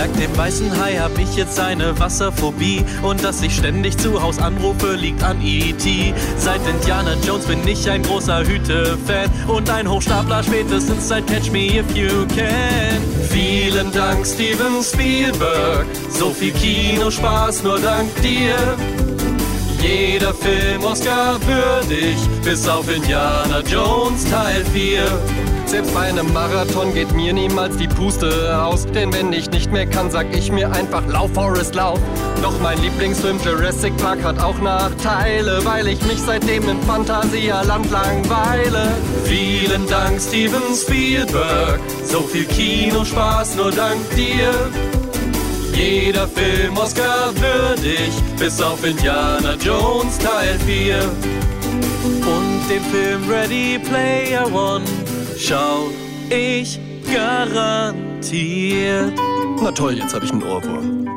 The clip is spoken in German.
Dank dem weißen Hai hab ich jetzt eine Wasserphobie. Und dass ich ständig zu Haus anrufe, liegt an E.T. Seit Indiana Jones bin ich ein großer Hüte-Fan und ein Hochstapler spätestens seit Catch Me If You Can. Vielen Dank, Steven Spielberg. So viel Kinospaß nur dank dir. Jeder Film Oscar würdig, bis auf Indiana Jones Teil 4. Selbst bei einem Marathon geht mir niemals die Puste aus. Denn wenn ich nicht mehr kann, sag ich mir einfach Lauf, Forrest, Lauf. Doch mein Lieblingsfilm Jurassic Park hat auch Nachteile, weil ich mich seitdem im Phantasialand langweile. Vielen Dank, Steven Spielberg. So viel Kinospaß nur dank dir. Jeder Film Oscar würdig, bis auf Indiana Jones Teil 4. Und den Film Ready Player One schau ich garantiert. Na toll, jetzt habe ich einen Ohrwurm.